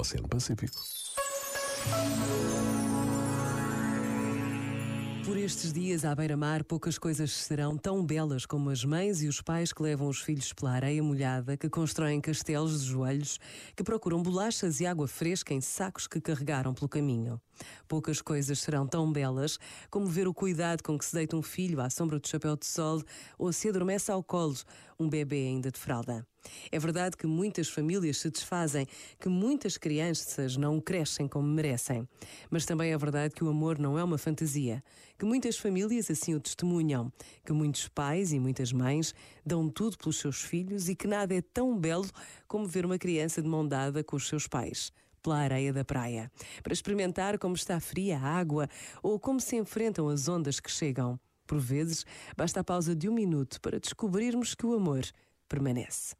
Oceano Pacífico. Por estes dias à beira-mar, poucas coisas serão tão belas como as mães e os pais que levam os filhos pela areia molhada, que constroem castelos de joelhos, que procuram bolachas e água fresca em sacos que carregaram pelo caminho. Poucas coisas serão tão belas como ver o cuidado com que se deita um filho à sombra do chapéu de sol ou se adormece ao colo um bebê ainda de fralda. É verdade que muitas famílias se desfazem, que muitas crianças não crescem como merecem. Mas também é verdade que o amor não é uma fantasia, que muitas famílias assim o testemunham, que muitos pais e muitas mães dão tudo pelos seus filhos e que nada é tão belo como ver uma criança de mão dada com os seus pais pela areia da praia, para experimentar como está fria a água ou como se enfrentam as ondas que chegam. Por vezes, basta a pausa de um minuto para descobrirmos que o amor permanece.